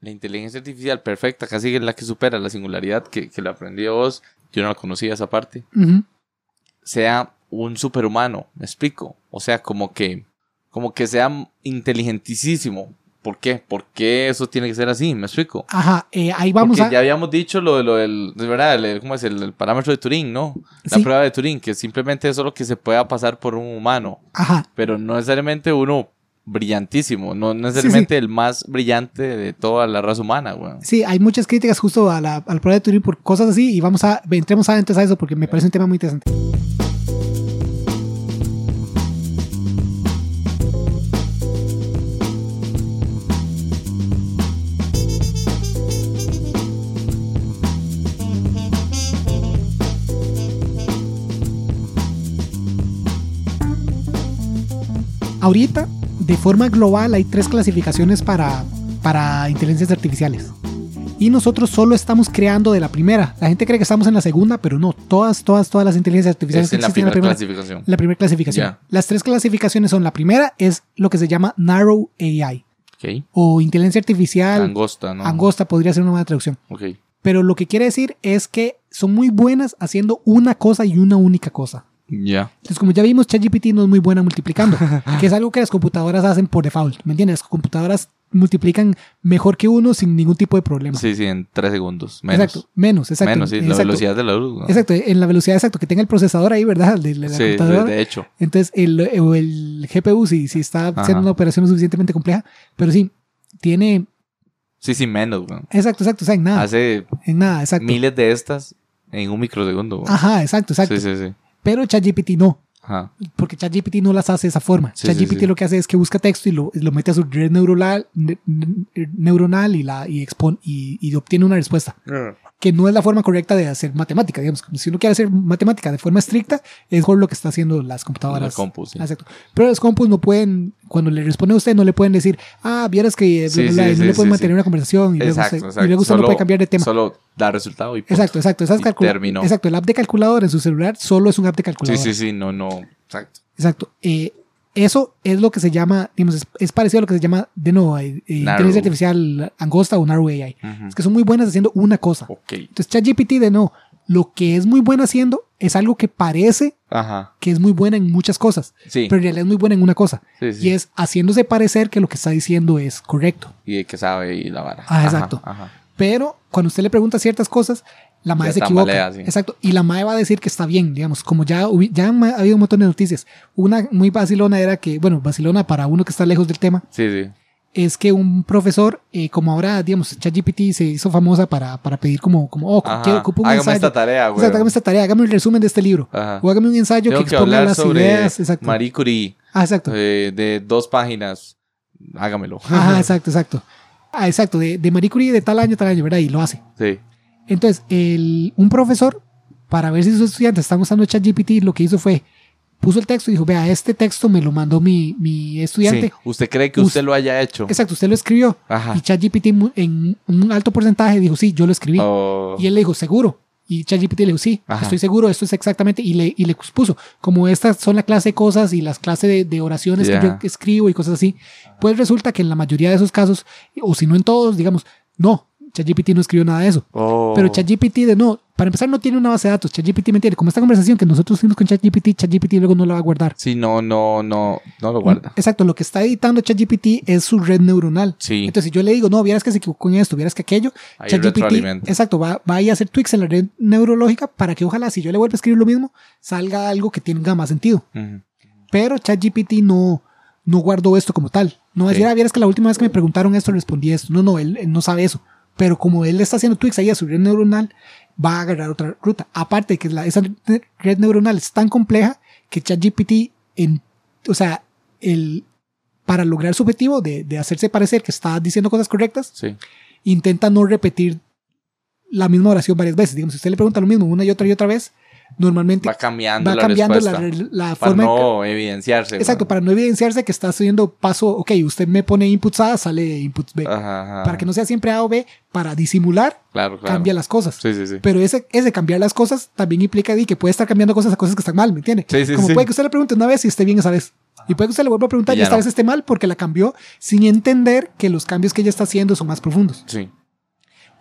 la inteligencia artificial perfecta, casi es la que supera la singularidad que, que lo aprendió vos, yo no la conocía esa parte, sea un superhumano, me explico. O sea, como que, como que sea inteligentísimo. ¿Por qué? ¿Por qué eso tiene que ser así? ¿Me explico? Ajá, eh, ahí vamos Porque a... ya habíamos dicho lo, de- lo del, de verdad, el- ¿cómo es? El, el parámetro de Turing, ¿no? La Sí. prueba de Turing, que simplemente es solo que se pueda pasar por un humano, Ajá, pero no necesariamente uno brillantísimo, no necesariamente el más brillante de toda la raza humana, weón. sí, hay muchas críticas justo a la, a la prueba de Turing por cosas así y vamos a... Entremos antes a eso porque me parece un tema muy interesante. Ahorita, de forma global, hay tres clasificaciones para, para inteligencias artificiales. Y nosotros solo estamos creando de la primera. La gente cree que estamos en la segunda, pero no. Todas, todas, todas las inteligencias artificiales Es en la existen en la primera, clasificación. la primera clasificación. Las tres clasificaciones son, la primera es lo que se llama Narrow AI o inteligencia artificial Angosta, ¿no? angosta, podría ser una buena traducción. Ok. Pero lo que quiere decir es que son muy buenas haciendo una cosa y una única cosa. Ya. Entonces, como ya vimos, ChatGPT no es muy buena multiplicando, que es algo que las computadoras hacen por default. ¿Me entiendes? Las computadoras multiplican mejor que uno sin ningún tipo de problema. Sí, sí, en tres segundos. Menos. Exacto, menos, exacto. Menos, sí, la exacto. velocidad de la luz. ¿no? Exacto, en la velocidad exacto que tenga el procesador ahí, ¿verdad? De, la Sí, de, computadora. de hecho. Entonces, el, el GPU, si, si está Ajá. haciendo una operación suficientemente compleja, pero sí, tiene. Sí, sí, menos, weón. Exacto, exacto, o sea, en nada. Hace En nada, exacto. miles de estas en un microsegundo. weón. Ajá, exacto, exacto. Sí, sí, sí. Pero ChatGPT no. Ajá. porque ChatGPT no las hace de esa forma. Sí, ChatGPT sí. lo que hace es que busca texto y lo, lo mete a su red neuronal, ne- ne- neuronal y, la, y, expon- y, y obtiene una respuesta. Que no es la forma correcta de hacer matemática. Digamos, si uno quiere hacer matemática de forma estricta, es por lo que está haciendo las computadoras. La compu, sí. Exacto. Pero los compus no pueden, cuando le responde a usted, no le pueden decir, ah, vieras que bla, Sí, bla, bla", sí, no sí, le pueden sí, mantener sí. una conversación y luego, Exacto, se- exacto. y luego usted no puede cambiar de tema. Solo da resultado y punto. Exacto, exacto. Esas Y calcula- terminó. Exacto, el app de calculadora en su celular solo es un app de Sí, calculadora. sí, sí, no, no. Exacto. Exacto. Eh, eso es lo que se llama, digamos, es, es parecido a lo que se llama, de nuevo, eh, inteligencia artificial angosta o narrow AI. Es que son muy buenas haciendo una cosa. Ok. Entonces, ChatGPT, de nuevo, lo que es muy buena haciendo es algo que parece Ajá. que es muy buena en muchas cosas, Sí. pero en realidad es muy buena en una cosa. sí, sí. Y es haciéndose parecer que lo que está diciendo es correcto. Y de que sabe y la vara. Ah, Ajá, exacto. Ajá. Pero cuando usted le pregunta ciertas cosas, la MAE Ya se equivoca. sí. Exacto. Y la MAE va a decir que está bien, digamos, como ya, ya ha habido un montón de noticias. Una muy vacilona era que, bueno, vacilona para uno que está lejos del tema, Sí, sí. es que un profesor, eh, como ahora, digamos, ChatGPT se hizo famosa para, para pedir como, como oh, Ajá. quiero ocupo un Hágame ensayo. esta tarea, güey. Exacto, hágame esta tarea, hágame el resumen de este libro. Ajá. O hágame un ensayo Tengo que que exponga hablar las sobre ideas. Exacto. Marie Curie Ah, exacto. eh, de dos páginas. Hágamelo. Ajá, exacto, exacto. Ah, exacto, de, de Marie Curie de tal año, tal año, ¿verdad? Y lo hace. Sí. Entonces, el, un profesor, para ver si sus estudiantes están usando ChatGPT, lo que hizo fue, puso el texto y dijo, vea, este texto me lo mandó mi, mi estudiante. Sí. ¿Usted cree que Us- usted lo haya hecho? Exacto, usted lo escribió. Ajá. Y ChatGPT en un alto porcentaje dijo, sí, yo lo escribí. Oh, Y él le dijo, seguro. Y ChatGPT le dijo, sí, Ajá. estoy seguro, esto es exactamente. Y le, y le puso, como estas son la clase de cosas y las clases de, de oraciones que yo escribo y cosas así. Pues resulta que en la mayoría de esos casos, o si no en todos, digamos, no, ChatGPT no escribió nada de eso. oh. Pero ChatGPT, de no, para empezar, no tiene una base de datos. ChatGPT me entiende. Como esta conversación que nosotros tuvimos con ChatGPT, ChatGPT luego no la va a guardar. Sí, no, no, no, no lo guarda. Exacto, lo que está editando ChatGPT es su red neuronal. Sí. Entonces, si yo le digo, no, vieras que se equivocó en esto, vieras que aquello, ChatGPT, exacto, va, va a ir a hacer tweaks en la red neurológica para que ojalá, si yo le vuelvo a escribir lo mismo, salga algo que tenga más sentido. Pero ChatGPT no, no guardó esto como tal. No va a decir, ah, vieras que la última vez que me preguntaron esto respondí esto. No, no, él, él no sabe eso. Pero como él está haciendo tweaks ahí a su red neuronal, va a agarrar otra ruta. Aparte de que la, esa red neuronal es tan compleja que ChatGPT, en, o sea, el, para lograr su objetivo de, de hacerse parecer que está diciendo cosas correctas, Sí. intenta no repetir la misma oración varias veces. Digamos, si usted le pregunta lo mismo una y otra y otra vez, normalmente Va cambiando va la cambiando la, respuesta. la para forma que- no evidenciarse. Exacto, para no evidenciarse que está haciendo paso, ok, usted me pone inputs A, sale inputs B. Ajá, ajá. Para que no sea siempre A o B, para disimular, Claro, claro. cambia las cosas. Sí, sí, sí. Pero ese, ese cambiar las cosas también implica que puede estar cambiando cosas a cosas que están mal, ¿me entiende? Sí, sí, Como puede que usted le pregunte una vez y esté bien esa vez. Y puede que usted le vuelva a preguntar Y ya esta no. vez esté mal porque la cambió sin entender que los cambios que ella está haciendo son más profundos. Sí.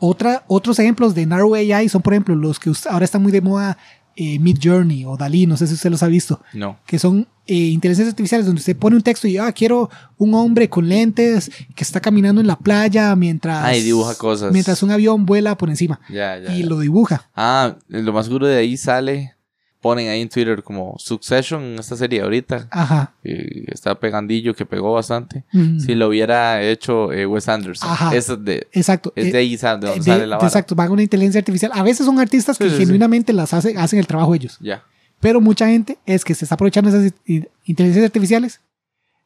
Otra, otros ejemplos de Narrow AI son, por ejemplo, los que ahora están muy de moda, eh, Mid Journey o Dalí, no sé si usted los ha visto, No. que son eh, inteligencias artificiales donde usted pone un texto y, ah, quiero un hombre con lentes que está caminando en la playa mientras, Ah, y dibuja cosas. mientras un avión vuela por encima Ya, ya. y ya. lo dibuja. Ah, lo más seguro de ahí sale. Ponen ahí en Twitter como Succession, esta serie ahorita. Ajá. que está pegandillo, que pegó bastante. Mm. Si lo hubiera hecho eh, Wes Anderson. Ajá. Es de, Exacto. es Eh, de ahí sa- de donde de- sale la vara. exacto, van a una inteligencia artificial. A veces son artistas que Sí, sí, sí. genuinamente las hace, hacen el trabajo ellos. Ya. Pero mucha gente es que se está aprovechando esas inteligencias artificiales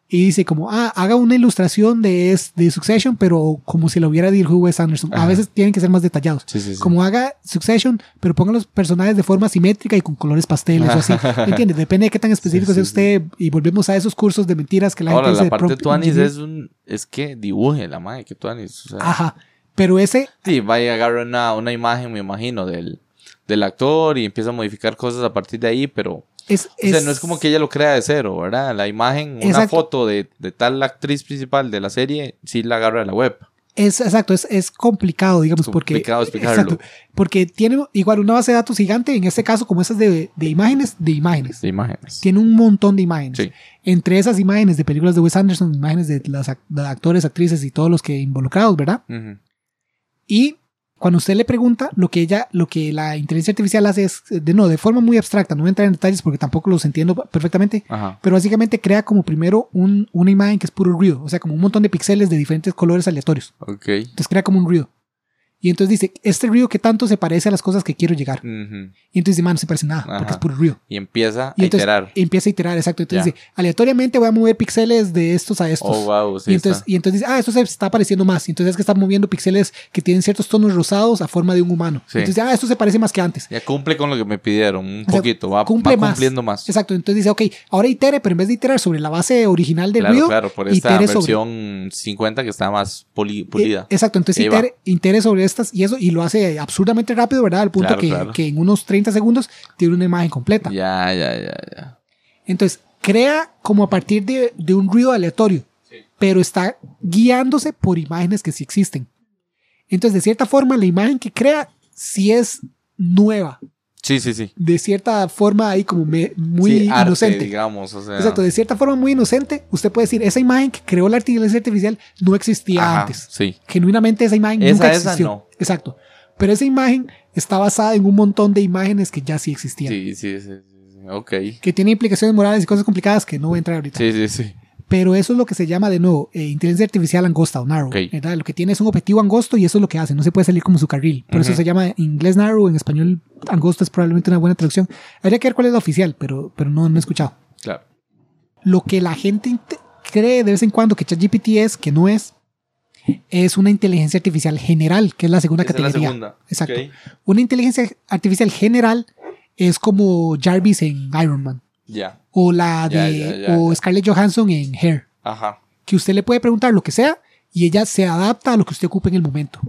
y dice como, ah, haga una ilustración de, es- de Succession, pero como si lo hubiera dirigido Wes Anderson. A Ajá. veces tienen que ser más detallados. Sí, sí, sí. Como haga Succession, pero ponga los personajes de forma simétrica y con colores pasteles o así. ¿Me entiendes? Depende de qué tan específico sea usted. Y volvemos a esos cursos de mentiras que la Ahora, gente la dice. parte de Tuanis es un. Es que dibuje la madre que Tuanis. O sea, Ajá. Pero ese, sí, vaya a agarrar una, una imagen, me imagino, del, del actor y empieza a modificar cosas a partir de ahí, pero. Es, O sea, es- no es como que ella lo crea de cero, ¿verdad? La imagen, una Exacto. foto de, de tal actriz principal de la serie, sí la agarra de la web. Es exacto, es, es complicado, digamos, porque. Complicado explicarlo. Exacto, porque tiene igual una base de datos gigante, en este caso, como esas de, de imágenes, de imágenes. De imágenes. Tiene un montón de imágenes. Sí. Entre esas imágenes de películas de Wes Anderson, imágenes de los actores, actrices y todos los que involucrados, ¿verdad? Y cuando usted le pregunta, lo que ella, lo que la inteligencia artificial hace es, de no, de forma muy abstracta, no voy a entrar en detalles porque tampoco los entiendo perfectamente, Ajá. pero básicamente crea como primero un- una imagen que es puro ruido, o sea, como un montón de píxeles de diferentes colores aleatorios. Ok. Entonces crea como un ruido. Y entonces dice, este ruido que tanto se parece a las cosas que quiero llegar. Y entonces dice, man, no se parece nada, Ajá. porque es puro ruido. Y empieza Y a entonces iterar. empieza a iterar, exacto. Entonces Ya. dice, aleatoriamente voy a mover píxeles de estos a estos. Oh, wow, sí y, entonces, está. y entonces dice, ah, esto se está pareciendo más. Y entonces es que está moviendo píxeles que tienen ciertos tonos rosados a forma de un humano. Sí. Entonces, ah, esto se parece más que antes. Ya cumple con lo que me pidieron, un sea, poquito, va, cumple va más. cumpliendo más. Exacto. Entonces dice, ok, ahora itere, pero en vez de iterar sobre la base original del Claro, ruido, claro, por esta sobre- versión 50 que está más pulida. Eh, exacto, entonces itere, itere sobre estas y eso, y lo hace absurdamente rápido, ¿verdad? Al punto Claro, que, claro. que en unos 30 segundos tiene una imagen completa. Ya, ya, ya, ya. Entonces, crea como a partir de, de un ruido aleatorio, pero está guiándose por imágenes que sí existen. Entonces, de cierta forma, la imagen que crea sí es nueva. Sí, sí, sí. De cierta forma, ahí como me- muy Sí, arte, inocente. digamos, o sea. Exacto, de cierta forma muy inocente, usted puede decir, esa imagen que creó la inteligencia artificial no existía Ajá, antes. Sí. Genuinamente esa imagen Esa, nunca esa existió. no. Exacto. Pero esa imagen está basada en un montón de imágenes que ya sí existían. Sí, sí, sí, sí. Ok. Que tiene implicaciones morales y cosas complicadas que no voy a entrar ahorita. Sí, sí, sí. Pero eso es lo que se llama de nuevo eh, inteligencia artificial angosta o narrow. Ok. ¿verdad? Lo que tiene es un objetivo angosto y eso es lo que hace. No se puede salir como su carril. Por eso se llama en inglés narrow, en español angosto es probablemente una buena traducción. Habría que ver cuál es la oficial, pero, pero no, no he escuchado. Claro. Lo que la gente cree de vez en cuando que ChatGPT es, que no es, es una inteligencia artificial general, que es la segunda Esa es la categoría. segunda. Exacto. Ok. Una inteligencia artificial general es como Jarvis en Iron Man Ya. o la de ya, ya, o. Scarlett Johansson en Hair, Ajá. que usted le puede preguntar lo que sea y ella se adapta a lo que usted ocupe en el momento.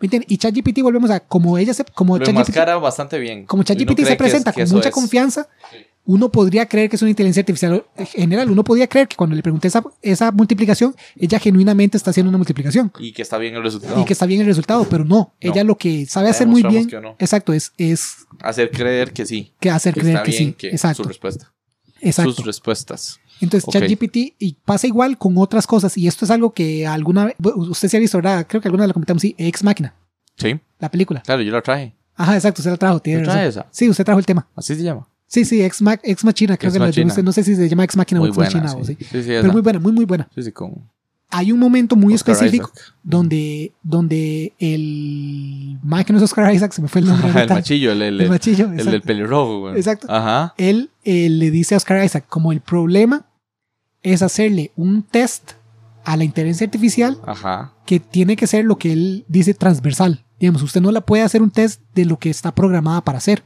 ¿Me entiende? Y ChatGPT volvemos a como ella se como ChatGPT bastante bien. como ChatGPT se que es- presenta que con mucha es. confianza, Sí. uno podría creer que es una inteligencia artificial general. Uno podría creer que cuando le pregunté esa, esa multiplicación, ella genuinamente está haciendo una multiplicación Y que está bien el resultado. y que está bien el resultado, pero no. Ella lo que sabe hacer muy bien, no. exacto, es, es Hacer creer que sí. que hacer Que creer está que bien sí. que exacto, su respuesta. exacto. Sus respuestas. Entonces, Ok. ChatGPT y pasa igual con otras cosas. Y esto es algo que alguna vez, usted se ha visto, ¿verdad? Creo que alguna vez lo comentamos, sí, Ex Máquina, Sí. la película. Claro, yo la traje. Ajá, exacto, usted la trajo, tiene ¿Tú traes razón. esa? Sí, usted trajo el tema. Así se llama. Sí, sí, Ex, Ma- Ex Machina, creo Ex que la Machina. no sé, si se llama Ex Máquina o Ex buena. Machina o sí. sí. Sí, Pero muy buena, muy, muy buena. Sí, sí, con Hay un momento muy Oscar específico Isaac. donde, donde el Mae que no es Oscar Isaac, se me fue el nombre. el machillo, el, el, El machillo, el exacto. del pelirrojo, güey. Exacto. Ajá. Él eh, le dice a Oscar Isaac, como el problema es hacerle un test a la inteligencia artificial Ajá. que tiene que ser lo que él dice transversal. Digamos, usted no la puede hacer un test de lo que está programada para hacer.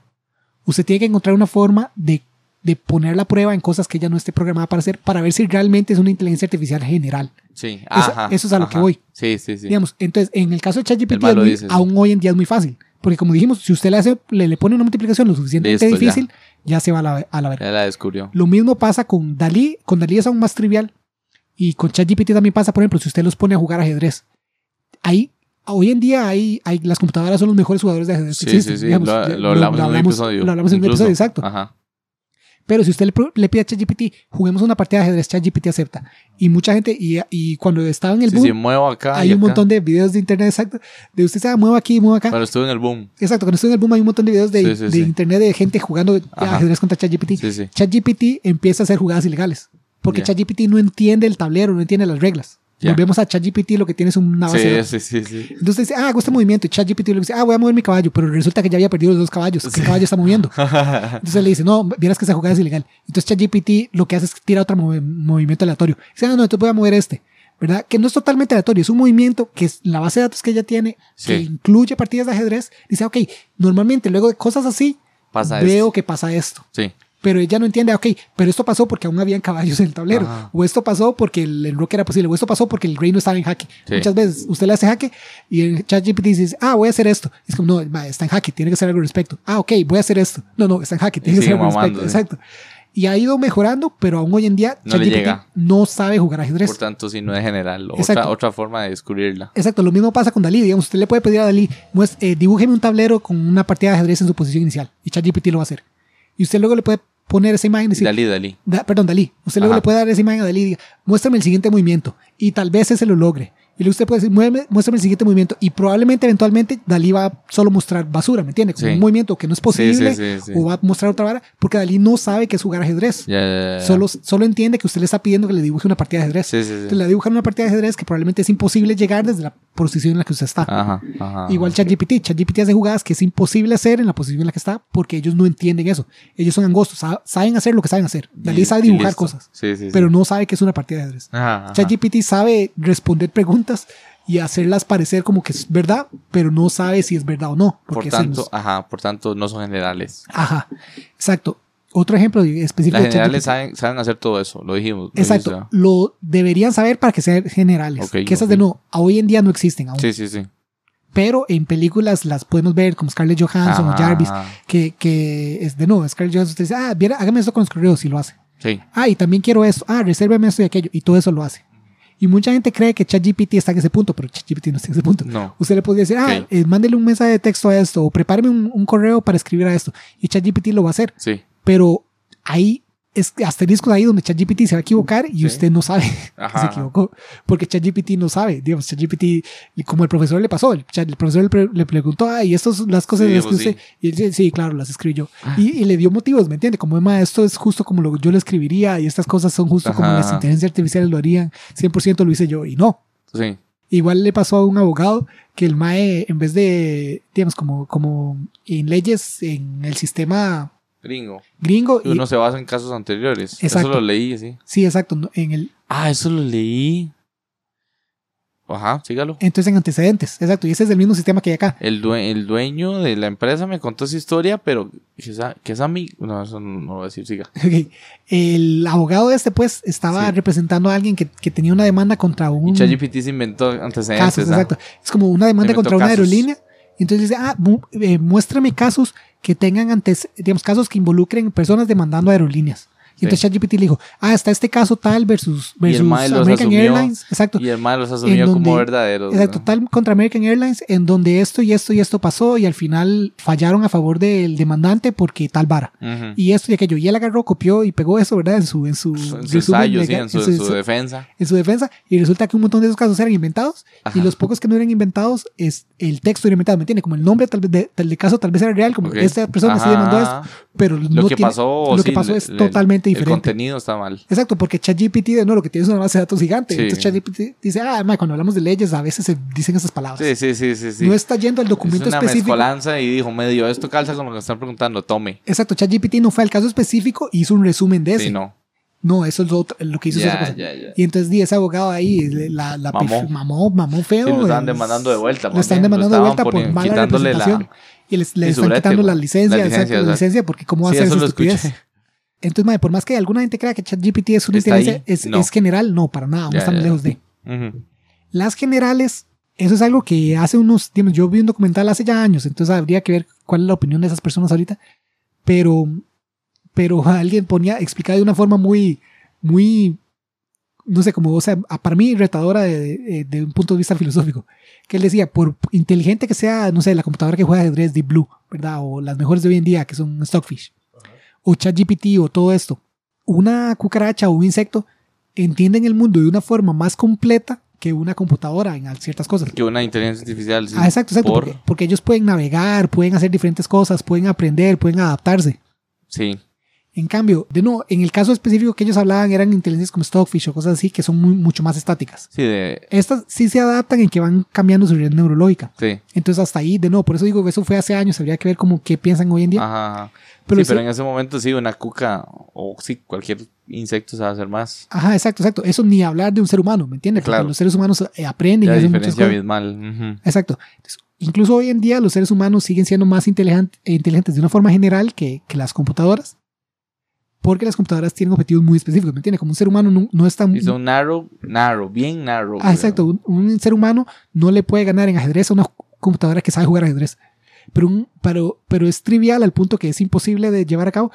Usted tiene que encontrar una forma de, de poner la prueba en cosas que ella no esté programada para hacer para ver si realmente es una inteligencia artificial general. Sí. Eso- Ajá. eso es a lo ajá. que voy. Sí, sí, sí. Digamos, entonces, en el caso de ChatGPT, aún hoy en día es muy fácil. Porque como dijimos, si usted le, hace, le, le pone una multiplicación lo suficientemente Listo, ya. difícil, ya. se va a la, a la verga. Ya la descubrió. Lo mismo pasa con Dalí. Con Dalí es aún más trivial. Y con ChatGPT también pasa, por ejemplo, si usted los pone a jugar ajedrez. Ahí, hoy en día, hay, hay, las computadoras son los mejores jugadores de ajedrez que Sí, existen. sí, sí. digamos. lo, Ya- lo hablamos en un episodio. Lo hablamos en un episodio, exacto. Ajá. Pero si usted le, pide a ChatGPT, juguemos una partida de ajedrez, ChatGPT acepta. Y mucha gente, y, y cuando estaba en el boom, sí, muevo acá. hay y un acá. montón de videos de internet, exacto. De usted se mueva aquí, mueva acá. Cuando estuve en el boom. Exacto, cuando estoy en el boom hay un montón de videos de, Sí, internet de gente jugando Ajá. ajedrez contra ChatGPT. Sí, sí. ChatGPT empieza a hacer jugadas ilegales. Porque Ya. ChatGPT no entiende el tablero, no entiende las reglas. Volvemos a ChatGPT, lo que tiene es una base Sí, sí, sí, sí. Entonces dice, ah, hago este movimiento. Y ChatGPT le dice, ah, voy a mover mi caballo. Pero resulta que ya había perdido los dos caballos. ¿Qué caballo está moviendo? Entonces le dice, no, vieras que esa jugada es ilegal. Entonces ChatGPT lo que hace es que tira otro movi- movimiento aleatorio. Dice, ah, no, entonces voy a mover este. ¿Verdad? Que no es totalmente aleatorio, es un movimiento que es la base de datos que ella tiene, que Sí. incluye partidas de ajedrez. Dice, ok, normalmente luego de cosas así, Pasa veo esto. que pasa esto. Sí. Pero ella no entiende, ok, pero esto pasó porque aún habían caballos en el tablero. Ajá. O esto pasó porque el enroque era posible. O esto pasó porque el reino estaba en jaque. Sí. Muchas veces usted le hace jaque y el ChatGPT dice, ah, voy a hacer esto. Es como, no, está en jaque, tiene que hacer algo al respecto. Ah, ok, voy a hacer esto. No, no, está en jaque, tiene Y que hacer algo al respecto. sí. Exacto. Y ha ido mejorando, pero aún hoy en día No le ChatGPT llega. no sabe jugar ajedrez. Por tanto, si no es general. Otra, otra forma de descubrirla. Exacto, lo mismo pasa con Dalí. Digamos, usted le puede pedir a Dalí, muest- eh, dibújeme un tablero con una partida de ajedrez en su posición inicial. Y ChatGPT lo va a hacer. Y usted luego le puede poner esa imagen y decir, Dalí, Dalí. Da- perdón, Dalí. Usted luego Ajá. le puede dar esa imagen a Dalí y diga, muéstrame el siguiente movimiento. Y tal vez ese lo logre. Y luego usted puede decir, "Muéveme- muéstrame el siguiente movimiento. Y probablemente, eventualmente, Dalí va a solo mostrar basura, ¿me entiende? Como Sí. un movimiento que no es posible. sí, sí, sí. O va a mostrar otra vara. Porque Dalí no sabe qué es jugar ajedrez. Solo, solo entiende que usted le está pidiendo que le dibuje una partida de ajedrez. Entonces le dibujan una partida de ajedrez que probablemente es imposible llegar desde la posición en la que usted está. Ajá, ajá. Igual ChatGPT. ChatGPT hace jugadas que es imposible hacer en la posición en la que está porque ellos no entienden eso. Ellos son angostos, sa- saben hacer lo que saben hacer. Dalí sabe dibujar listo. cosas, Sí, sí, sí. pero no sabe que es una partida de ajedrez. ChatGPT sabe responder preguntas y hacerlas parecer como que es verdad, pero no sabe si es verdad o no. Por tanto, no es- ajá, por tanto, no son generales. Ajá, exacto. Otro ejemplo específico Las generales saben, saben hacer todo eso, lo dijimos. lo Exacto, dijiste, lo deberían saber para que sean generales. Ok, que esas ok. de no, hoy en día no existen aún. Sí, sí, sí. Pero en películas las podemos ver como Scarlett Johansson o Ajá, Jarvis, ajá. que, que es de no, Scarlett Johansson usted dice, ah, viera, hágame esto con los correos y lo hace. Sí. Ah, y también quiero esto, ah, resérveme esto y aquello, y todo eso lo hace. Y mucha gente cree que ChatGPT está en ese punto, pero ChatGPT no está en ese punto. No. Usted le podría decir, ah, Ok. eh, mándele un mensaje de texto a esto, o prepáreme un, un correo para escribir a esto. Y ChatGPT lo va a hacer. Sí. Pero ahí es asteriscos ahí donde ChatGPT se va a equivocar y Sí. usted no sabe que Ajá, se ajá. equivocó. Porque ChatGPT no sabe. Digamos, ChatGPT, como el profesor le pasó, el, el profesor le, pre- le preguntó, ah, y estas son las cosas Sí, las que pues, usted. sí. Y él dice, sí, claro, las escribí yo. Y, y le dio motivos, ¿me entiende? Como, Emma, esto es justo como lo yo lo escribiría y estas cosas son justo como las inteligencias artificiales lo harían. 100% lo hice yo. Y no. Sí. Igual le pasó a un abogado que el MAE, en vez de, digamos, como, como en leyes, en el sistema Gringo. gringo. Y y- uno se basa en casos anteriores. Exacto. Eso lo leí, sí. sí, exacto. no, En el, Ah, eso lo leí. Ajá, sígalo. entonces en antecedentes. Exacto. Y ese es el mismo sistema que hay acá. El, due- el dueño de la empresa me contó esa historia, pero que es, a- que es amigo. No, eso no, no lo voy a decir, siga. Ok. El abogado este, pues, estaba Sí. representando a alguien que, que tenía una demanda contra un Y ChatGPT se inventó antecedentes. casos, ¿ah? exacto. Es como una demanda contra una aerolínea. Entonces dice, ah, mu- eh, muéstrame casos que tengan antes, digamos, casos que involucren personas demandando aerolíneas. Y entonces ChatGPT le dijo, ah, está este caso tal versus, versus American asumió, Airlines. Exacto. Y el mal los asumió En como donde- verdaderos. Exacto, ¿no? tal contra American Airlines, en donde esto y esto y esto pasó y al final fallaron a favor del demandante porque tal vara. Ujú. Y esto y aquello. Y él agarró, copió y pegó eso, ¿verdad? En su, en su, en su ensayo, sí, en su, en su- en su defensa. en su defensa. Y resulta que un montón de esos casos eran inventados. Ajá. Y los pocos que no eran inventados, es el texto era inventado. ¿Me entiendes? Como el nombre tal vez de- del caso tal vez era real, como Ok. esta persona sí Ajá, demandó esto. Pero Lo no que tiene- pasó, lo sí, que pasó es el- totalmente El contenido está mal. Exacto, porque ChatGPT, de no, lo que tiene es una base de datos gigante. Sí. Entonces ChatGPT dice, ah, ma, cuando hablamos de leyes a veces se dicen esas palabras. Sí, sí, sí, sí. sí. No está yendo al documento es una específico. mezcolanza y dijo medio, esto calza con lo que están preguntando, tome. Exacto, ChatGPT no fue al caso específico y hizo un resumen de ese. Sí, no. No, eso es lo, otro- lo que hizo cosa. ya. Y entonces di ese abogado ahí, la, la Mamó. mamó, mamó feo. Sí, lo estaban es- demandando de vuelta. Lo están demandando de vuelta por mala la- representación. y les, y están su brete, quitando la licencia, La exacto, licencia, la o sea. licencia, porque cómo va a Sí, hacer eso escuché. estupidez. Entonces, madre, por más que alguna gente crea que ChatGPT es una inteligencia, es, no. es general, no, para nada, no Ya, estamos ya. lejos de. Ujú. Las generales eso es algo que hace unos, digamos, yo vi un documental hace ya años, entonces habría que ver cuál es la opinión de esas personas ahorita, pero, pero alguien ponía, explicaba de una forma muy, muy, no sé, como, o sea, para mí retadora de, de, de un punto de vista filosófico, que él decía, por inteligente que sea, no sé, la computadora que juega ajedrez Deep Blue, ¿verdad? O las mejores de hoy en día, que son Stockfish, o ChatGPT, o todo esto, una cucaracha o un insecto entienden el mundo de una forma más completa que una computadora en ciertas cosas. Que una inteligencia artificial. Sí, ah, exacto, exacto. por- Porque, porque ellos pueden navegar, pueden hacer diferentes cosas, pueden aprender, pueden adaptarse. Sí, En cambio, de nuevo, en el caso específico que ellos hablaban eran inteligencias como Stockfish o cosas así que son muy- mucho más estáticas. sí, de, Estas sí se adaptan en que van cambiando su red neurológica. sí. Entonces hasta ahí, de nuevo, por eso digo que eso fue hace años, habría que ver como qué piensan hoy en día. Ajá, ajá. Pero sí, pero en ese momento sí, una cuca o sí, cualquier insecto se va a hacer más. Ajá, exacto, exacto. Eso ni hablar de un ser humano, ¿me entiendes? Porque Claro. los seres humanos eh, aprenden y La hacen muchas diferencia abismal. Exacto. Entonces, incluso hoy en día los seres humanos siguen siendo más eh, inteligentes de una forma general que, que las computadoras. Porque las computadoras tienen objetivos muy específicos, ¿me entiendes? Como un ser humano no, no es tan... Y son narrow, narrow, bien narrow. Ah, exacto. Un, un ser humano no le puede ganar en ajedrez a una computadora que sabe jugar ajedrez. Pero, un, pero, pero es trivial al punto que es imposible de llevar a cabo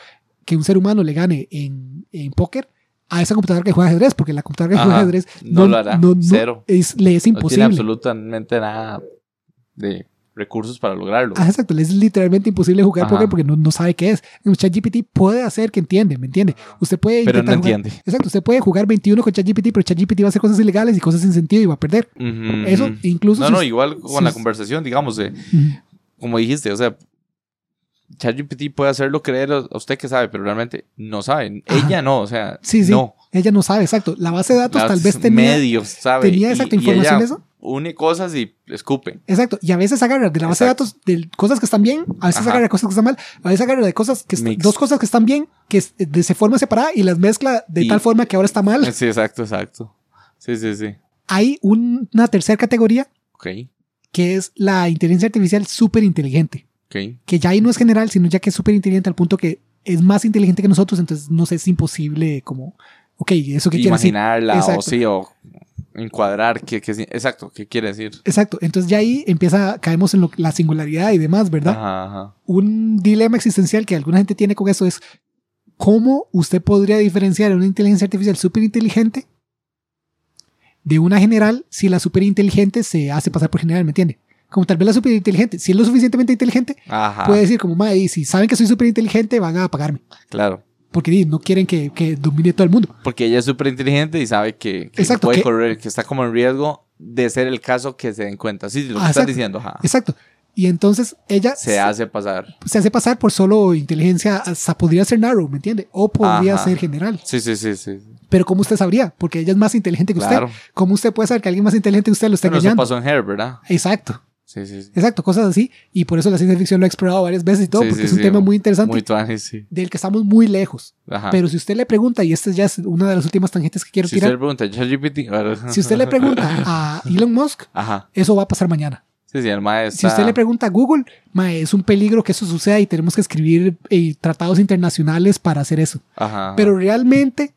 que un ser humano le gane en, en póker a esa computadora que juega ajedrez, porque la computadora que Ajá. juega ajedrez No lo hará. Cero. es, le es No tiene imposible. absolutamente nada de recursos para lograrlo. Ah, exacto, le es literalmente imposible jugar Ajá. póker porque no, no sabe qué es. ChatGPT puede hacer que entiende, ¿me entiende? Usted puede pero no jugar- entiende. Exacto, usted puede jugar 21 con ChatGPT, pero ChatGPT va a hacer cosas ilegales y cosas sin sentido y va a perder. Ujú, Eso ujú. incluso No, si no, igual con si la conversación, digamos, de, Ujú. Como dijiste, o sea, ChatGPT puede hacerlo creer a usted que sabe, pero realmente no sabe. Ajá. Ella no, o sea, Sí, sí. no. Ella no sabe, exacto. La base de datos tal vez tenía. medios, sabe. tenía exacta información de eso. Une cosas y escupe. Exacto. Y a veces agarra de la base Exacto. de datos de cosas que están bien, a veces Ajá. agarra de cosas que están mal, a veces agarra de cosas que Mix. dos cosas que están bien, que de, se forma separada y las mezcla de Y- tal forma que ahora está mal. Sí, exacto, exacto. Sí, sí, sí. Hay un- una tercera categoría Ok, que es la inteligencia artificial súper inteligente. que ya ahí no es general, sino ya que es súper inteligente al punto que es más inteligente que nosotros, entonces no sé, es imposible como, ok, ¿eso qué quiere decir? Imaginarla o sí, o encuadrar. qué qué exacto, ¿qué quiere decir? Exacto, entonces ya ahí empieza, caemos en lo- la singularidad y demás, ¿verdad? Ajá, ajá. Un dilema existencial que alguna gente tiene con eso es, ¿cómo usted podría diferenciar una inteligencia artificial súper inteligente de una general si la súper inteligente se hace pasar por general, ¿me entiende? Como tal vez la súper inteligente, si es lo suficientemente inteligente, Ajá, puede decir como, madre, si saben que soy súper inteligente, van a pagarme. claro. porque no quieren que, que domine todo el mundo. Porque ella es súper inteligente y sabe que, que Exacto, puede que- correr, que está como en riesgo de ser el caso que se den cuenta. Sí, lo que Ah, estás exacto. diciendo, ajá. Exacto. Y entonces ella Se hace pasar. se hace pasar por solo inteligencia, hasta podría ser narrow, ¿me entiende? O podría Ajá. ser general. Sí, sí, sí, sí. Pero ¿cómo usted sabría? Porque ella es más inteligente que Claro. usted. ¿Cómo usted puede saber que alguien más inteligente que usted lo está eso engañando? pasó en Hair, ¿verdad? Exacto. Sí, sí, sí. Exacto, cosas así. Y por eso la ciencia ficción lo ha explorado varias veces y todo, porque es un tema muy interesante Muy tuanis, sí. del que estamos muy lejos. Ajá. Pero si usted le pregunta, y esta ya es una de las últimas tangentes que quiero si usted tirar, le pregunta, si usted le pregunta a Elon Musk, Ajá. eso va a pasar mañana. Sí, sí, el maestro. Si usted le pregunta a Google, mae, es un peligro que eso suceda y tenemos que escribir eh, tratados internacionales para hacer eso. Ajá. Pero realmente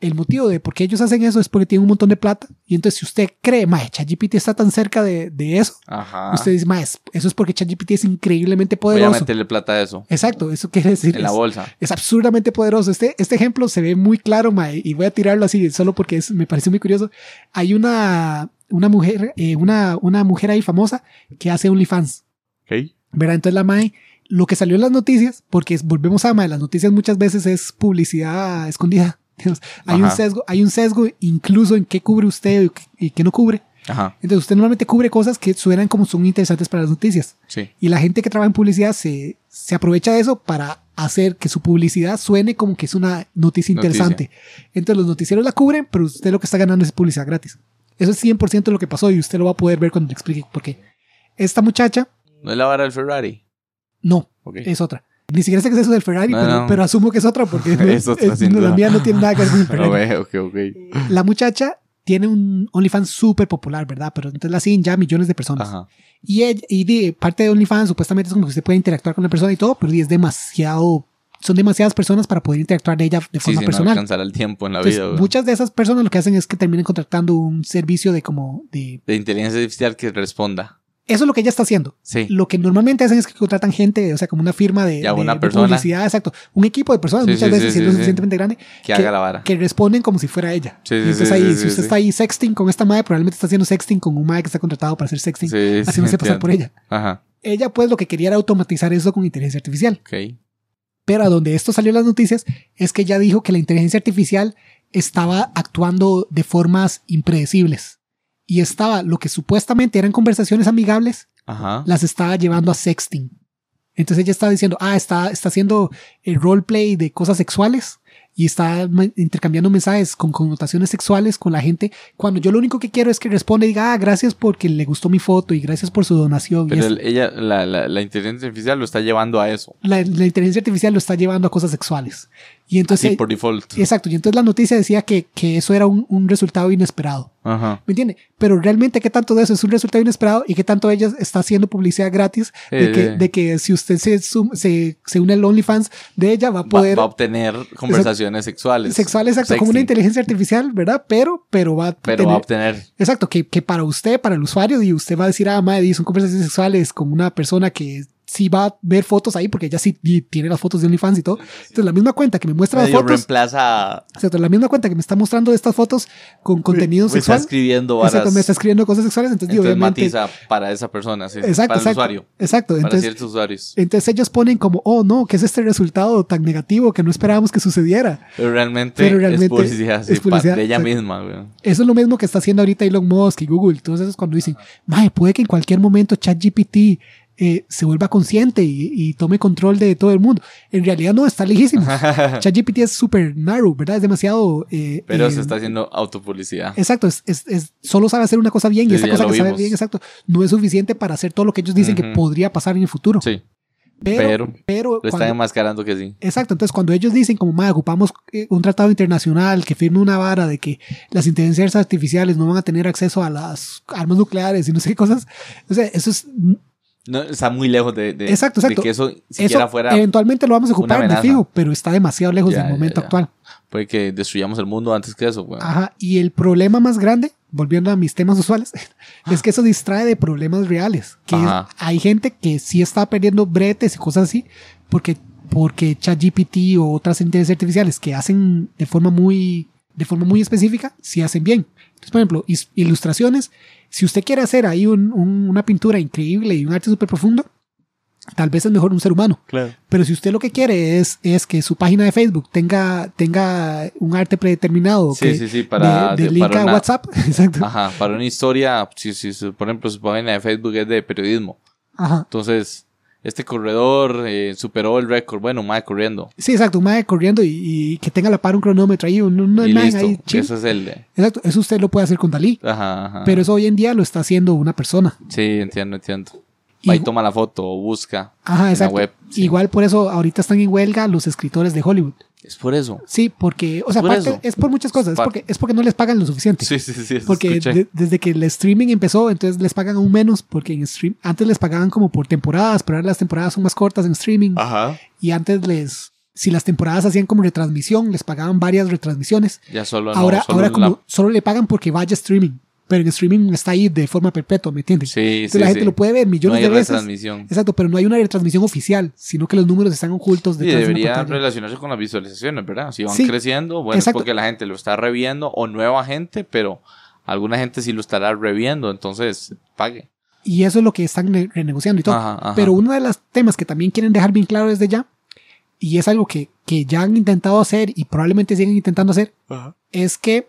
el motivo de por qué ellos hacen eso es porque tienen un montón de plata. Y entonces si usted cree, mae, ChatGPT está tan cerca de, de eso, Ajá. usted dice, mae, es- eso es porque ChatGPT es increíblemente Voy a poderoso. meterle plata a eso. Exacto, eso quiere decir. En la es- bolsa. es absurdamente poderoso. Este, este ejemplo se ve muy claro, mae, y voy a tirarlo así, solo porque es, me parece muy curioso. Hay una, una mujer, eh, una, una mujer ahí famosa que hace OnlyFans. Ok. ¿verdad? Entonces la MAE, lo que salió en las noticias, porque es- volvemos a MAE, las noticias muchas veces es publicidad escondida. Hay un sesgo, hay un sesgo incluso en qué cubre usted y qué- no cubre. Ajá. Entonces usted normalmente cubre cosas que suenan como son interesantes para las noticias. Sí. Y la gente que trabaja en publicidad se, se aprovecha de eso para hacer que su publicidad suene como que es una noticia interesante. Entonces los noticieros la cubren, pero usted lo que está ganando es publicidad gratis. Eso es 100% lo que pasó y usted lo va a poder ver cuando le explique por qué. Esta muchacha, No es la vara del Ferrari. no, es otra. Ni siquiera sé que es eso del Ferrari, No, pero, no. pero asumo que es otra porque no- Es otra, no, la mía no tiene nada que ver con el Ferrari. veo, ok, ok. La muchacha tiene un OnlyFans súper popular, ¿verdad? Pero entonces la siguen ya millones de personas. Ajá. Y, ella- y de parte de OnlyFans supuestamente es como que usted puede interactuar con la persona y todo, pero es demasiado son demasiadas personas para poder interactuar de ella de Sí, forma sí, no personal. alcanzará el tiempo en la Entonces, vida. güey. muchas de esas personas lo que hacen es que terminan contratando un servicio de como de... De inteligencia artificial que responda. Eso es lo que ella está haciendo. Sí. Lo que normalmente hacen es que contratan gente, o sea, como una firma de, Ya, de- una de publicidad, exacto. Un equipo de personas, Sí, muchas sí, veces, sí, si no es sí, sí. suficientemente grande, Que haga la vara. que responden como si fuera ella. Sí, sí, Y entonces ahí, si usted está ahí sexting con esta madre, probablemente está haciendo sexting con un madre que está contratado para hacer sexting, haciéndose pasar por ella. Ajá. Ella, pues, lo que quería era automatizar eso con inteligencia artificial. Ok. Pero a donde esto salió en las noticias es que ella dijo que la inteligencia artificial estaba actuando de formas impredecibles. Y estaba, lo que supuestamente eran conversaciones amigables, Ajá. las estaba llevando a sexting. Entonces ella estaba diciendo, ah, está, está haciendo el roleplay de cosas sexuales y está intercambiando mensajes con connotaciones sexuales con la gente. Cuando yo lo único que quiero es que responda y diga, ah, gracias porque le gustó mi foto y gracias por su donación. Pero el- ella, la, la, la inteligencia artificial lo está llevando a eso. la, la inteligencia artificial lo está llevando a cosas sexuales. Y entonces, Así por default. exacto, y entonces la noticia decía que, que eso era un, un resultado inesperado. Ajá. ¿Me entiende? Pero realmente, ¿qué tanto de eso es un resultado inesperado y qué tanto ella está haciendo publicidad gratis de, Eh, que, eh. de que si usted se, sum- se, se une al OnlyFans de ella va a poder... va a obtener conversaciones sexuales. Sexual, exacto, como una inteligencia artificial, ¿verdad? Pero, pero va a Pero tener- va a obtener. Exacto, que, que para usted, para el usuario, y usted va a decir, ah, madre, son conversaciones sexuales con una persona que sí va a ver fotos ahí, porque ella sí tiene las fotos de OnlyFans y todo. Entonces, la misma cuenta que me muestra las Medio fotos, reemplaza. exacto, la misma cuenta que me está mostrando estas fotos con contenido Me está sexual. escribiendo varas. Exacto, me está escribiendo cosas sexuales, entonces, Entonces obviamente. matiza para esa persona, sí, exacto, para el exacto, usuario, Exacto, para entonces, ciertos usuarios. entonces ellos ponen como, oh no, ¿qué es este resultado tan negativo que no esperábamos que sucediera? Pero realmente, pero realmente es publicidad, sí, es publicidad, de ella exacto. misma, güey. Eso es lo mismo que está haciendo ahorita Elon Musk y Google. Entonces es cuando dicen, mae, puede que en cualquier momento ChatGPT eh, se vuelva consciente y, y tome control de todo el mundo. En realidad no, está lejísimo. ChatGPT es súper narrow, ¿verdad? Es demasiado... eh, Pero eh, se está haciendo autopublicidad. Exacto, es, es- es- solo sabe hacer una cosa bien y Sí, esa ya cosa que sabe vimos. bien, exacto, no es suficiente para hacer todo lo que ellos dicen que Ujú. podría pasar en el futuro. Sí, pero, pero pero lo están cuando- enmascarando que sí. Exacto, entonces cuando ellos dicen como, "Ma, ocupamos eh, un tratado internacional que firme una vara de que las inteligencias artificiales no van a tener acceso a las armas nucleares y no sé qué cosas, o sea, eso es, No, está muy lejos de, de, Exacto, de exacto. que eso siquiera eso fuera. eventualmente lo vamos a ocupar de fijo, pero está demasiado lejos Ya, del momento ya. actual. Puede que destruyamos el mundo antes que eso, güey. Ajá, y el problema más grande, volviendo a mis temas usuales, es que eso distrae de problemas reales, que hay gente que sí está perdiendo bretes y cosas así, porque, porque ChatGPT o otras inteligencias artificiales que hacen de forma muy, de forma muy específica, sí hacen bien. Entonces, por ejemplo, ilustraciones, si usted quiere hacer ahí un- un- una pintura increíble y un arte súper profundo, tal vez es mejor un ser humano. Claro. Pero si usted lo que quiere es, es que su página de Facebook tenga, tenga un arte predeterminado Sí, que, sí, sí, para, de, de link para a una- WhatsApp, exacto. Ajá, para una historia, si, si, por ejemplo, su página de Facebook es de periodismo. Ajá. Entonces, este corredor eh, superó el récord. Bueno, más corriendo. Sí, exacto, un mae corriendo y, y que tenga a la par un cronómetro ahí, un- una y listo. ahí. Eso es el de. Exacto, eso usted lo puede hacer con Dalí, Ajá, ajá. pero eso hoy en día lo está haciendo una persona. Sí, entiendo, entiendo. Va y toma la foto o busca Ajá, en exacto. la web. sí. Igual por eso ahorita están en huelga los escritores de Hollywood. Es por eso. Sí, porque, o sea, Por aparte, eso. es por muchas cosas, es porque, es porque no les pagan lo suficiente. Sí, sí, sí. Porque de- desde que el streaming empezó, entonces les pagan aún menos, porque en stream, antes les pagaban como por temporadas, pero ahora las temporadas son más cortas en streaming. Ajá. Y antes les, si las temporadas hacían como retransmisión, les pagaban varias retransmisiones. Ya solo ahora no, solo ahora la- como solo le pagan porque vaya streaming, pero en streaming está ahí de forma perpetua, ¿me entiendes? Sí, entonces sí, la gente sí. lo puede ver No millones hay de veces. retransmisión. Exacto, pero no hay una retransmisión oficial, sino que los números están ocultos Sí, detrás de debería una relacionarse con las visualizaciones, ¿verdad? Si van Sí, creciendo, bueno, exacto. es porque la gente lo está reviendo o nueva gente, pero alguna gente sí lo estará reviendo, entonces pague. Y eso es lo que están ne- renegociando y todo. Ajá, ajá. Pero uno de los temas que también quieren dejar bien claro desde ya, y es algo que, que ya han intentado hacer y probablemente siguen intentando hacer, es que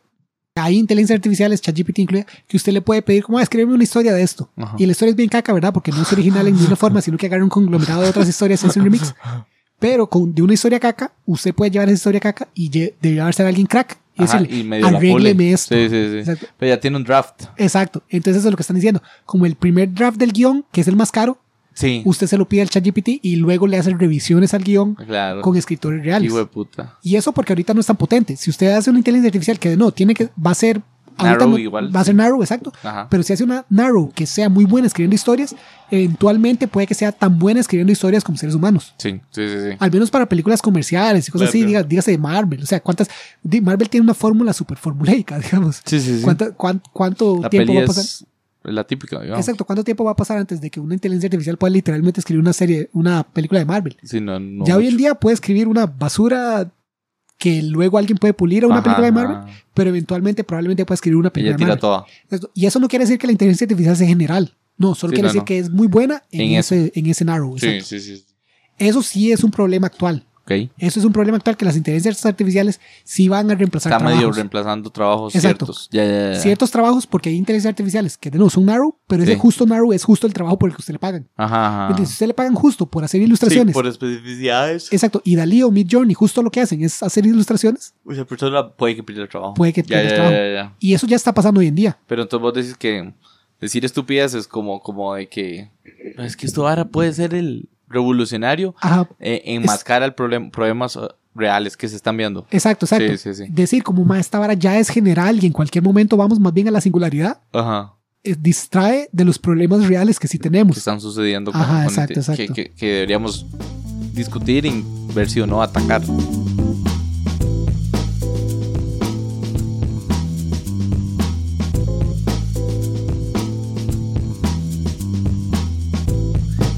hay inteligencia artificiales, ChatGPT incluida, que usted le puede pedir como "Ah, escríbeme una historia de esto. Ajá. Y la historia es bien caca, ¿verdad? Porque no es original en ninguna forma, sino que agarra un conglomerado de otras historias y hace un remix. Pero con, de una historia caca, usted puede llevar esa historia caca y lle- llevarse a alguien crack y Ajá, decirle, y medio arrégleme esto. Sí, sí, sí. Pero ya tiene un draft. Exacto. Entonces eso es lo que están diciendo. Como el primer draft del guion, que es el más caro, Sí. usted se lo pide al ChatGPT y luego le hacen revisiones al guion Claro. con escritores reales. Puta. Y eso porque ahorita no es tan potente. Si usted hace una inteligencia artificial que no, tiene que, va a ser Narrow no- igual. Va a ser narrow, exacto. Ajá. Pero si hace una narrow que sea muy buena escribiendo historias, eventualmente puede que sea tan buena escribiendo historias como seres humanos. Sí, sí, sí. sí. Al menos para películas comerciales y cosas Claro, así, claro. dígase de Marvel. O sea, cuántas. Marvel tiene una fórmula súper formuleica, digamos. Sí, sí, sí. ¿Cuánta- cuán- ¿Cuánto La tiempo va a pasar? es la típica, digamos. Exacto, ¿cuánto tiempo va a pasar antes de que una inteligencia artificial pueda literalmente escribir una serie, una película de Marvel? Sí, no, no ya hoy en día puede escribir una basura que luego alguien puede pulir a una Ajá, película de Marvel, pero eventualmente probablemente puede escribir una película Ella de Marvel. toda. Y eso no quiere decir que la inteligencia artificial sea general. No, solo Sí, quiere no, decir que es muy buena en, ese, en ese narrow. Sí, sí, sí. Eso sí es un problema actual. Ok. Eso es un problema actual que las inteligencias artificiales sí van a reemplazar Está medio reemplazando trabajos Exacto. ciertos. Ya, ya, ya. Ciertos trabajos porque hay inteligencias artificiales que de nuevo son narrow, pero ese Sí. justo narrow es justo el trabajo por el que usted le pagan. Ajá, ajá. Entonces, si usted le pagan justo por hacer Sí, ilustraciones. por especificidades. Exacto. Y Dalí o Mid Journey justo lo que hacen es hacer ilustraciones. Esa persona puede que pierda el trabajo. Puede que ya, pierda el trabajo. ya, ya. Y eso ya está pasando hoy en día. Pero entonces vos decís que decir estupideces como, como de que "No, es que esto ahora puede ser el revolucionario Ajá. eh, enmascara el problem- problemas eh, reales que se están viendo. Exacto, exacto. Sí, sí, sí. Decir como "Ma, esta vara ya es general y en cualquier momento vamos más bien a la singularidad, Ajá. eh, distrae de los problemas reales que sí Que tenemos. están sucediendo. Ajá, exacto, que- exacto. Que, que deberíamos discutir y ver si o no atacar.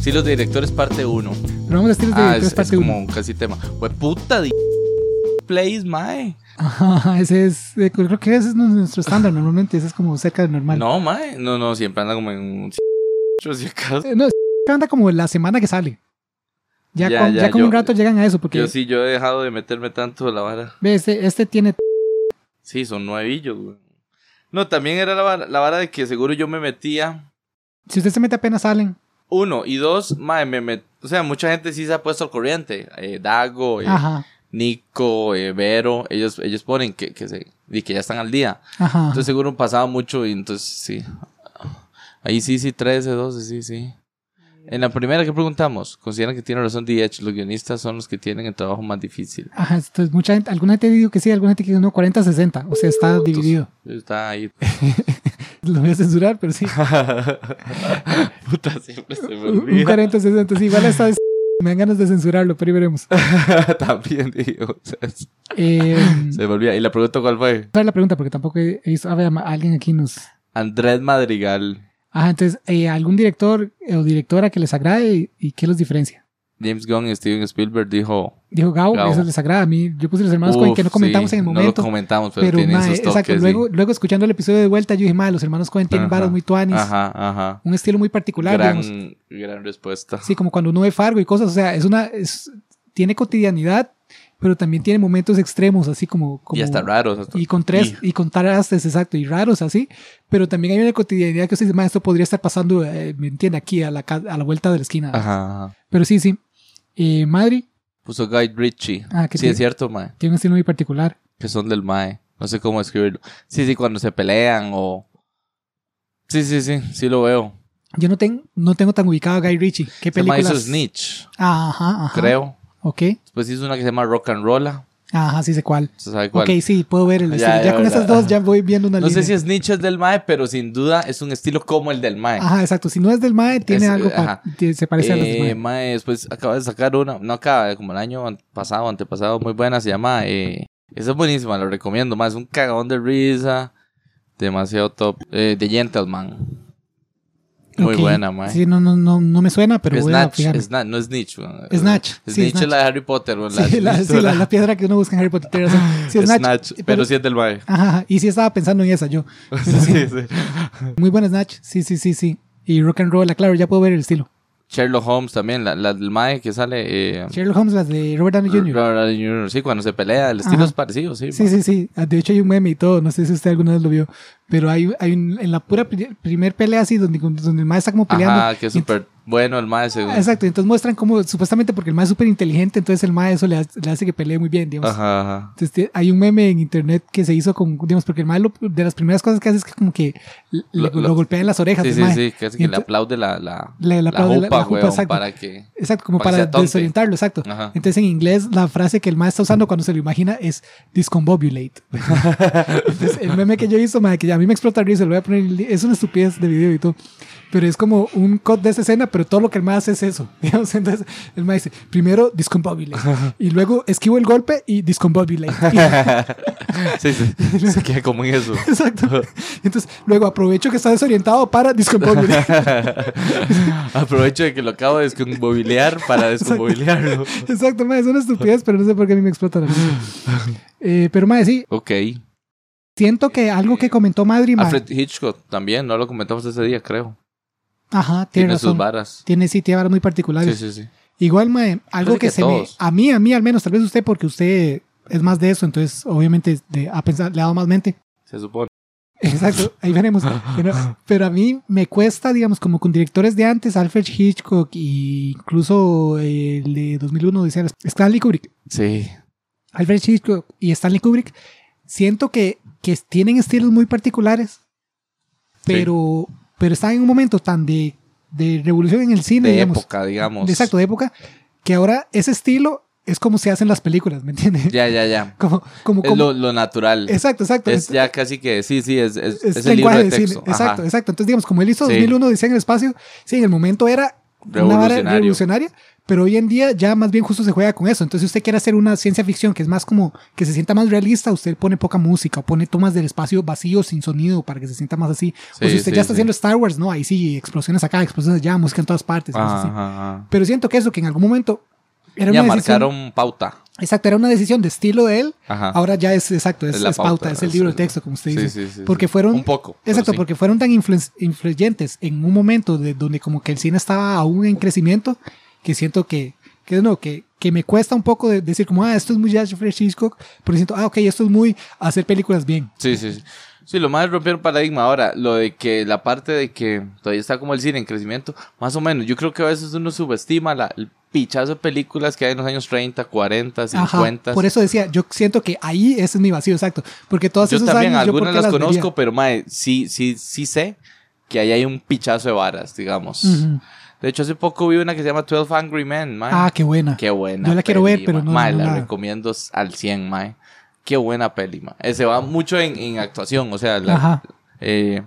Sí, los directores parte 1. Pero vamos a decir desde Ah, tres es, es parte uno. como casi tema. Fue puta de plays, mae. Ajá, ese es, eh, creo que ese es nuestro estándar normalmente, ese es como cerca del normal. No, mae. No, no, siempre anda como en un si acaso. Eh, no, anda como la semana que sale. Ya, Ya, con, ya, ya con yo- un rato llegan a eso, porque Yo sí, yo he dejado de meterme tanto de la vara. ve, este, este tiene Sí, son nuevillos, güey. No, también era la vara, la vara de que seguro yo me metía. Si usted se mete apenas salen. Uno, y dos, mae, me met... O sea, mucha gente sí se ha puesto al corriente. Eh, Dago, eh, Nico, eh, Vero, ellos, ellos ponen que, que, se, y que ya están al día. ajá. Entonces seguro pasaba mucho y entonces sí. Ahí sí, sí, 13, 12, sí, sí. En la primera que preguntamos, consideran que tiene razón DH, los guionistas son los que tienen el trabajo más difícil. Ajá, entonces mucha gente, alguna gente dijo que sí, alguna gente que no, 40-60, o sea, está dividido. Está ahí. Lo voy a censurar, pero sí. Puta, siempre se me Un olvida. 40-60, sí, igual esta vez me dan ganas de censurarlo, pero ahí veremos. También digo. sea, se me olvida. Y la pregunta cuál fue. esa es la pregunta, porque tampoco he visto, a ver, alguien aquí nos... Andrés Madrigal. Ajá, entonces, eh, ¿algún director eh, o directora que les agrade y, y qué los diferencia? James Gunn y Steven Spielberg dijo. Dijo Gao, Gao. eso les agrada a mí. Yo puse los hermanos Cohen "Uf, que no comentamos sí, en el No momento. lo comentamos, pero, pero, tienen sus toques. exacto. sí. Luego, luego escuchando el episodio de vuelta, yo dije, madre, los hermanos Cohen tienen varas muy tuanis. Ajá, ajá. Un estilo muy particular, digamos. Gran, gran respuesta. Sí, como cuando uno ve Fargo y cosas. O sea, es una. Es, tiene cotidianidad, pero también tiene momentos extremos, así como. como y hasta raros. hasta- Y con tres, y, con contrastes, exacto, y raros así. Pero también hay una cotidianidad que usted dice, "Ma, esto podría estar pasando, eh, me entiende, aquí a la, a la vuelta de la esquina. Ajá, ajá. Pero sí, sí. Eh, Madrid Puso Guy Ritchie. Ah, que sí, tiene- es cierto, mae. tiene un estilo muy particular. Que son del mae. No sé cómo escribirlo. Sí, sí, cuando se pelean o. Sí, sí, sí. Sí lo veo. Yo no, tengo no tengo tan ubicado a Guy Ritchie. ¿Qué Se llama películas? hizo Snitch, Ajá, ajá. creo. Ok. Después hizo una que se llama Rock and Rolla. Ajá, sí sé cuál. ¿Se sabe cuál? Ok, sí, puedo ver el estilo. Ya, ya, con esas dos ya voy viendo una No línea. sé si es del mae, pero sin duda es un estilo como el del mae. Ajá, exacto. Si no es del MAE, tiene Es, algo eh, pa- se parece a los del Eh, MAE. mae, después acaba de sacar una, no acaba, como el año pasado, antepasado, muy buena, se llama, eh, esa es buenísima, lo recomiendo, más es un cagadón de risa, demasiado top, eh, The Gentleman, muy Ok. buena, mae. Sí, no, no, no, no me suena, pero voy a fijarme. Snatch, no Snitch. weón. Snatch, sí, Snitch es la de Harry Potter. weón, Sí, la, sí, la, la piedra que uno busca en Harry Potter. tiene razón. Sí, Snatch, Snatch. pero, sí es del mae. Ajá, y sí estaba pensando en esa yo. sí, sí. Muy buena Snatch. Sí, sí, sí, sí. Y rock and roll, claro, ya puedo ver el estilo. Sherlock Holmes también, la, la del mae que sale... Eh, Sherlock Holmes, las de Robert Downey Jr. Robert Downey Jr., Sí, cuando se pelea, el estilo Ajá. es parecido, sí. Sí, sí, sí. Ah, De hecho hay un meme y todo. No sé si usted alguna vez lo vio. Pero hay, hay un, en la pura pri- primer pelea así, donde, donde el maestro está como peleando. Ajá, que es súper Bueno, el mae según. Exacto, entonces muestran cómo, supuestamente porque el mae es súper inteligente, entonces el mae eso le, hace- le hace que pelee muy bien, digamos. Ajá, ajá. Entonces, hay un meme en internet que se hizo con, digamos, porque el mae lo- de las primeras cosas que hace es que como que le- Lo- lo, lo- golpea en las orejas. Sí, el sí, mae. sí, que es que le ento- aplaude la, la, Le- le la aplaude la- jupa, la jupa, weón, exacto. para que... Exacto, como para desorientarlo, exacto. Ajá. Entonces en inglés la frase que el mae está usando cuando se lo imagina es discombobulate. Entonces el meme que yo hizo, mae, que a mí me explota la risa, lo voy a poner, el es una estupidez de video y todo. Pero es como un cut de esa escena, pero todo lo que el mae hace es eso. digamos. Entonces el mae dice, primero discombobulate y luego esquivo el golpe y discombobulate. Sí, sí. Se queda como en eso. Exacto. Entonces luego aprovecho que está desorientado para discombobulate. Aprovecho de que lo acabo de descombobilear para descombobilearlo. Exacto, mae, es una estupidez, pero no sé por qué a mí me explota la. Eh, pero mae, sí, Ok. siento que algo que comentó Madrid, Alfred Hitchcock también, no lo comentamos ese día, creo. Ajá, tiene, Tiene sus varas. Tiene sí, tiene varas muy Sí, particulares. sí, sí. Igual, mae, algo Parece que, que se me. A mí, a mí al menos, tal vez usted, porque usted es más de eso, entonces obviamente de, a pensar, le ha dado más mente. Se supone. Exacto, ahí veremos. Pero, pero a mí me cuesta, digamos, como con directores de antes, Alfred Hitchcock e incluso el de 2001, dice Stanley Kubrick. Sí. Alfred Hitchcock y Stanley Kubrick, siento que, que tienen estilos muy particulares, pero, pero están en un momento tan de, de revolución en el cine, De digamos. época, digamos. Exacto, de época, que ahora ese estilo es como se hacen las películas, ¿me entiendes? Ya, ya, ya. Como, como, Es como- lo, lo natural. Exacto, exacto. Es ya casi que, sí, sí, es, es, es es el libro de de cine. texto. Exacto, exacto. Entonces, digamos, como él hizo Sí. 2001 Dice en el espacio, sí, en el momento era una vara revolucionaria, pero hoy en día ya más bien justo se juega con eso. Entonces, si usted quiere hacer una ciencia ficción que es más como que se sienta más realista, usted pone poca música o pone tomas del espacio vacío sin sonido para que se sienta más así. o Sí, si usted sí, ya está sí. haciendo Star Wars, no, ahí sí, explosiones acá, explosiones allá, música en todas partes. Ajá, así. ajá. Pero siento que eso, que en algún momento era Ya una decisión. marcaron pauta. Exacto, era una decisión de estilo de él. Ajá. Ahora ya es exacto, es, Es la es pauta, pauta, es el libro de texto, como usted Sí, dice. sí, sí, porque fueron. Un poco. Exacto, porque fueron tan influyentes en un momento de donde como que el cine estaba aún en crecimiento, que siento que, que no, que, que me cuesta un poco de decir como, ah, esto es muy Alfred Hitchcock, pero siento, ah, ok, esto es muy hacer películas bien. Sí, sí, sí. Sí, lo más es romper paradigma. Ahora, lo de que la parte de que todavía está como el cine en crecimiento, más o menos. Yo creo que a veces uno subestima la, el pichazo de películas que hay en los años 30, 40, 50. Ajá, por eso decía, yo siento que ahí ese es mi vacío, exacto, porque todos Yo esos también años yo ¿por algunas qué las vería? conozco, pero mae, sí, sí, sí sé que ahí hay un pichazo de varas, digamos. Ujú. De hecho, hace poco vi una que se llama 12 Angry Men, mae. Ah, qué buena. Qué buena. Yo la quiero ver, pero mae. no- Mae, no la recomiendo al 100, mae. Qué buena peli, mae. Eh, Se va mucho en, en actuación, o sea, la, Ajá. eh,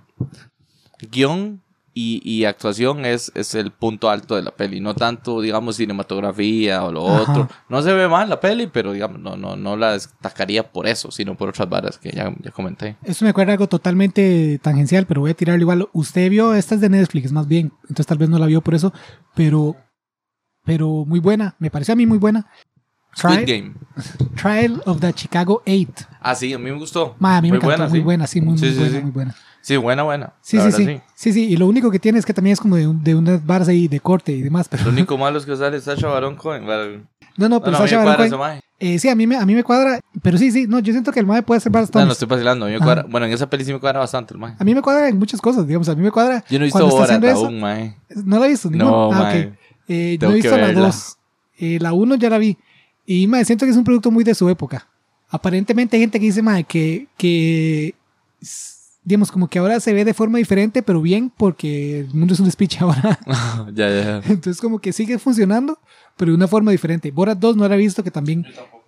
guion y, y actuación es, es el punto alto de la peli. No tanto, digamos, cinematografía o lo Ajá. otro. No se ve mal la peli, pero digamos, no, no, no la destacaría por eso, sino por otras varas que ya, ya comenté. Eso me acuerda algo totalmente tangencial, pero voy a tirarlo igual. Usted vio, esta es de Netflix, más bien, entonces tal vez no la vio por eso, pero, pero muy buena, me pareció a mí muy buena. Squid Trial, Game. Trial of the Chicago 8. Ah, sí, a mí me gustó. Ma, a mí muy me encantó, buena, muy sí. buena, sí, muy, Sí, muy sí, buena, sí. muy buena. Sí, buena, buena. Sí, sí, sí, sí, sí, y lo único que tiene es que también es como de, un- de unas barras ahí de corte y demás, pero Lo único malo es que sale Sacha Baron Cohen. No, no, pero no, Sacha Baron Cohen, eh, sí, a mí, me, a mí me cuadra, pero sí, sí, no, yo siento que el mae puede hacer varias No, no estoy vacilando. A mí me Ajá. cuadra, bueno, en esa peli sí me cuadra bastante el mae. A mí me cuadra en muchas cosas, digamos, a mí me cuadra. Yo no he visto Borat aún, mae. ¿No la he visto? No, ¿Ninguna? ah, mae. ok. Eh, no he visto la verla. 2. Eh, la 1 ya la vi. Y mae, siento que es un producto muy de su época. Aparentemente hay gente que dice, mae, que, que digamos, como que ahora se ve de forma diferente, pero bien, porque el mundo es un speech ahora. ya, ya, ya. Entonces como que sigue funcionando, pero de una forma diferente. Borat 2 no la he visto, que también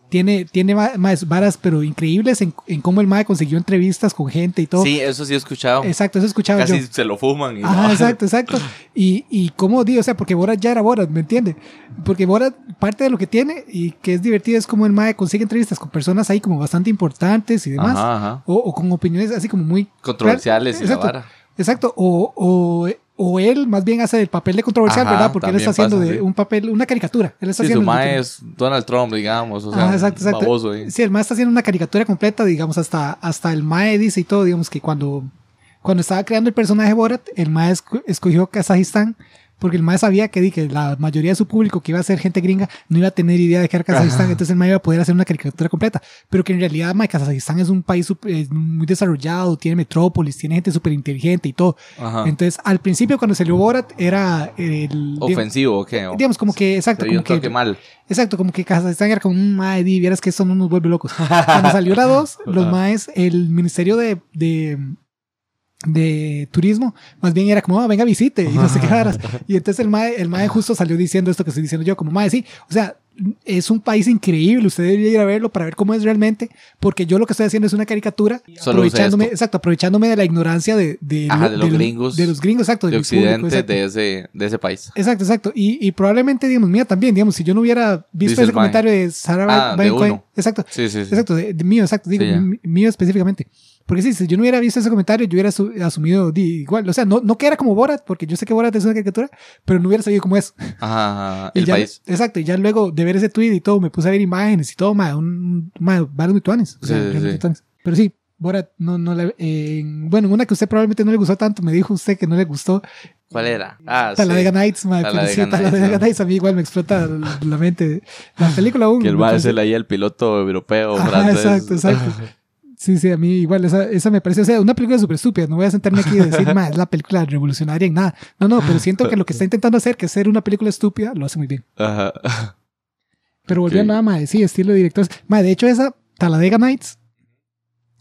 tiene, tiene más varas, pero increíbles en, en cómo el mae consiguió entrevistas con gente y todo. Sí, eso sí he escuchado. Exacto, eso he escuchado Casi yo. se lo fuman. Y Ajá, no. exacto, exacto. Y, y cómo o sea, porque Borat ya era Borat, ¿me entiende? Porque Borat, parte de lo que tiene y que es divertido es como el Mae consigue entrevistas con personas ahí como bastante importantes y demás. Ajá, ajá. O, o con opiniones así como muy Controversiales y la Exacto. vara. Exacto. O, o, o él más bien hace el papel de controversial, Ajá, ¿verdad? Porque él está haciendo pasa, de sí. un papel, una caricatura. Él está Sí, haciendo su es Donald Trump, digamos. O sea, exacto, exacto. baboso ahí. Sí, el Mae está haciendo una caricatura completa, digamos, hasta, hasta el Mae dice y todo, digamos que cuando, cuando estaba creando el personaje Borat, el Mae esco- escogió Kazajistán porque el mae sabía que, que la mayoría de su público, que iba a ser gente gringa, no iba a tener idea de qué era Kazajistán, entonces el mae iba a poder hacer una caricatura completa. Pero que en realidad, mae, Kazajistán es un país super- eh, muy desarrollado, tiene metrópolis, tiene gente súper inteligente y todo. Ajá. Entonces, al principio, cuando salió Borat, era el. ¿Ofensivo o qué? O- Digamos, como que, exacto, como que, toque mal. exacto, como que Kazajistán era como un mae, di, vieras que eso no nos vuelve locos. Cuando salió la 2, los Ajá. maes, el Ministerio de, de, de Turismo, más bien era como, ah, venga, visite, y no sé qué varas. Y entonces el mae, el mae justo salió diciendo esto que estoy diciendo yo, como mae, sí, o sea, es un país increíble, usted debería ir a verlo para ver cómo es realmente, porque yo lo que estoy haciendo es una caricatura, Solo aprovechándome, exacto, aprovechándome de la ignorancia de, de, Ajá, de los lo- gringos. de los gringos, exacto, De del público, Occidente, exacto. de ese, de ese país. Exacto, exacto. Y, y probablemente, digamos, mía también, digamos, si yo no hubiera visto ese comentario de Sarah Ah, de exacto, Sí, sí, sí. exacto, de, de mío, exacto, digo, mío específicamente. Porque sí, si yo no hubiera visto ese comentario, yo hubiera su- asumido igual, o sea, no, no que era como Borat, porque yo sé que Borat es una caricatura, pero no hubiera sabido cómo es. Ajá, ajá. El ya, país. Exacto, y ya luego de ver ese tweet y todo, me puse a ver imágenes y todo, ma, un, ma, varios mutuanes. O sea, Sí, sí, sí. mutuanes. Pero sí, Borat, no, no le, eh, bueno, una que usted probablemente no le gustó tanto, me dijo usted que no le gustó, ¿Cuál era? Ah, sí. Talladega Nights, ma, pero Talladega sí, Talladega Nights, Nights, a mí igual me explota la, mente. La película aún. Que el va a ser ahí el piloto europeo, Ajá, exacto, exacto. Sí, sí, a mí igual, esa, esa me parece, o sea, una película súper estúpida. No voy a sentarme aquí y decir, es la película revolucionaria en nada. No, no, pero siento que lo que está intentando hacer, que es ser una película estúpida, lo hace muy bien. Ajá. Pero volviendo a, ma, sí, estilo de directores. Ma, de hecho, esa Talladega Nights,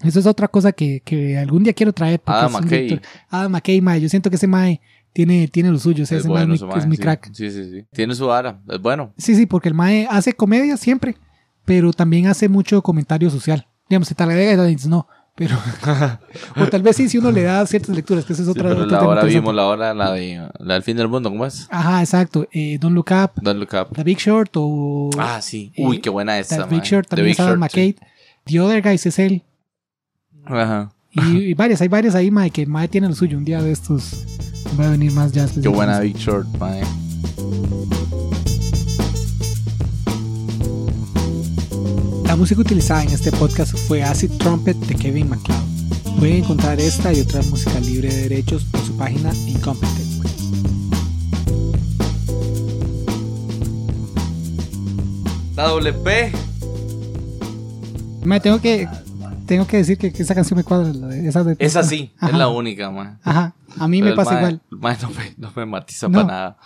eso es otra cosa que, que algún día quiero traer. es un McKay. Adam McKay, ma, yo siento que ese mae tiene, tiene lo suyo, o sea, Es ese mae es mae, sí. crack. Sí, sí, sí. Tiene su vara. Es bueno. Sí, sí, porque el mae hace comedia siempre, pero también hace mucho comentario social. Digamos, Talladega Nights no, pero... o tal vez sí, si uno le da ciertas lecturas, que eso es Sí, otra... pero otro la hora vimos la hora, la de la del fin del mundo, ¿cómo es? Ajá, exacto. Eh, Don't Look Up, Don't look up. The Big Short o... Ah, sí. eh, Uy, qué buena esa, The Big. Short The también Big es Adam Short, sí. The Other Guys es él. Ajá. Y, y varias, hay varias ahí, mae, que mae tiene lo suyo. Un día de estos va a venir más ya. Qué buena Big Short, mae. La música utilizada en este podcast fue Acid Trumpet de Kevin MacLeod. Pueden encontrar esta y otra música libre de derechos por su página Incompetent. La doble P. Mae, tengo que, tengo que decir que, que esa canción me cuadra. la de- esa de- Es así, es Ajá. la única, mae. Ajá, a mí Pero me pasa igual. no me, no me matiza No. para nada.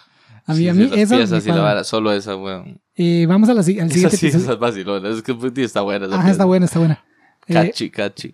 A mí, Sí, a sí, mí esa me la vara, solo esa, weón. Eh, vamos a la, al Esa siguiente sí, episodio. esa es vacilona. Es que está buena. esa Ajá, está buena, está buena. Eh, Cachi, cachi.